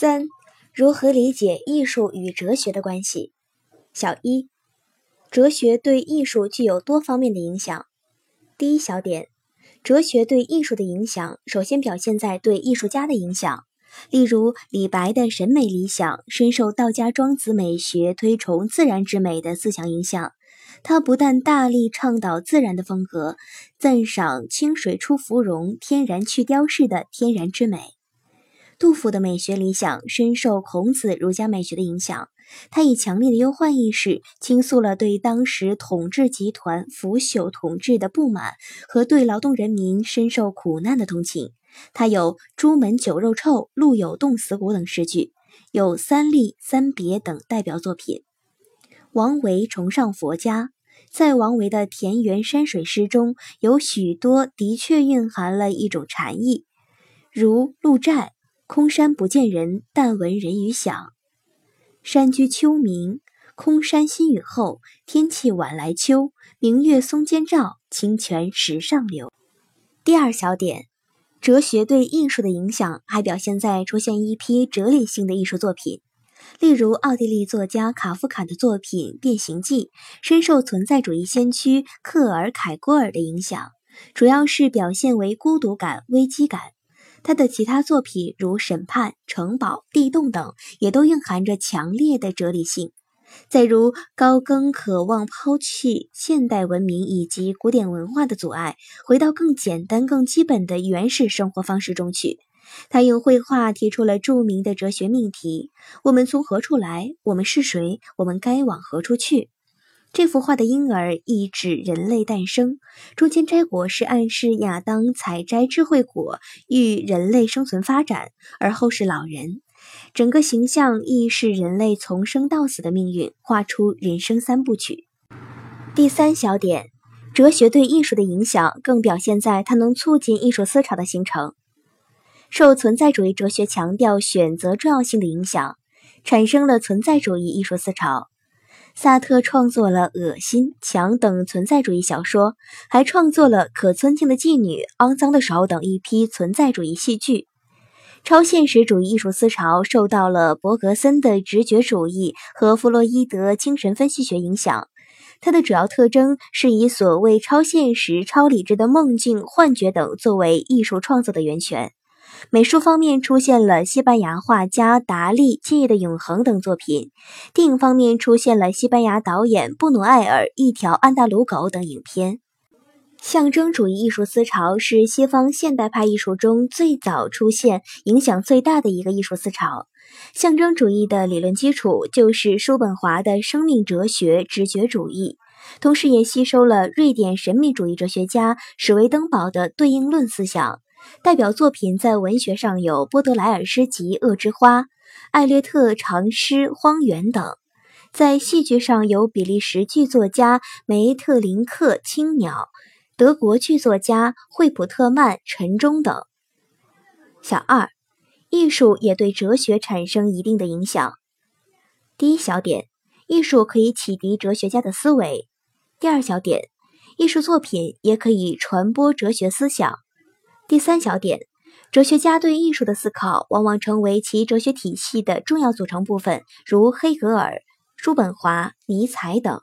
三、如何理解艺术与哲学的关系？小一，哲学对艺术具有多方面的影响。第一小点，哲学对艺术的影响，首先表现在对艺术家的影响。例如，李白的审美理想深受道家庄子美学推崇自然之美的思想影响。他不但大力倡导自然的风格，赞赏清水出芙蓉、天然去雕饰的天然之美。杜甫的美学理想深受孔子儒家美学的影响，他以强烈的忧患意识倾诉了对当时统治集团腐朽统治的不满和对劳动人民深受苦难的同情。他有“朱门酒肉臭，路有冻死骨”等诗句，有《三吏》《三别》等代表作品。王维崇尚佛家，在王维的田园山水诗中有许多的确蕴含了一种禅意，如《鹿柴》。空山不见人，但闻人语响。山居秋暝，空山新雨后，天气晚来秋。明月松间照，清泉石上流。第二小点，哲学对艺术的影响还表现在出现一批哲理性的艺术作品，例如奥地利作家卡夫卡的作品《变形记》，深受存在主义先驱克尔凯郭尔的影响，主要是表现为孤独感、危机感。他的其他作品如《审判》《城堡》《地洞》等，也都蕴含着强烈的哲理性。再如高更渴望抛弃现代文明以及古典文化的阻碍，回到更简单、更基本的原始生活方式中去。他用绘画提出了著名的哲学命题：我们从何处来？我们是谁？我们该往何处去？这幅画的婴儿意指人类诞生，中间摘果是暗示亚当采摘智慧果，欲人类生存发展，而后是老人。整个形象亦是人类从生到死的命运，画出人生三部曲。第三小点，哲学对艺术的影响更表现在它能促进艺术思潮的形成。受存在主义哲学强调选择重要性的影响，产生了存在主义艺术思潮。萨特创作了《恶心》《强》等存在主义小说，还创作了《可尊敬的妓女》《肮脏的手》等一批存在主义戏剧。超现实主义艺术思潮受到了伯格森的直觉主义和弗洛伊德精神分析学影响，它的主要特征是以所谓超现实、超理智的梦境、幻觉等作为艺术创作的源泉。美术方面出现了西班牙画家达利《记忆的永恒》等作品；电影方面出现了西班牙导演布努埃尔《一条安达鲁狗》等影片。象征主义艺术思潮是西方现代派艺术中最早出现、影响最大的一个艺术思潮。象征主义的理论基础就是叔本华的生命哲学直觉主义，同时也吸收了瑞典神秘主义哲学家史维登堡的对应论思想。代表作品在文学上有波德莱尔诗集《恶之花》、艾略特长诗《荒原》等；在戏剧上有比利时剧作家梅特林克《青鸟》、德国剧作家惠普特曼《晨钟》等。小二，艺术也对哲学产生一定的影响。第一小点，艺术可以启迪哲学家的思维；第二小点，艺术作品也可以传播哲学思想。第三小点，哲学家对艺术的思考往往成为其哲学体系的重要组成部分，如黑格尔、叔本华、尼采等。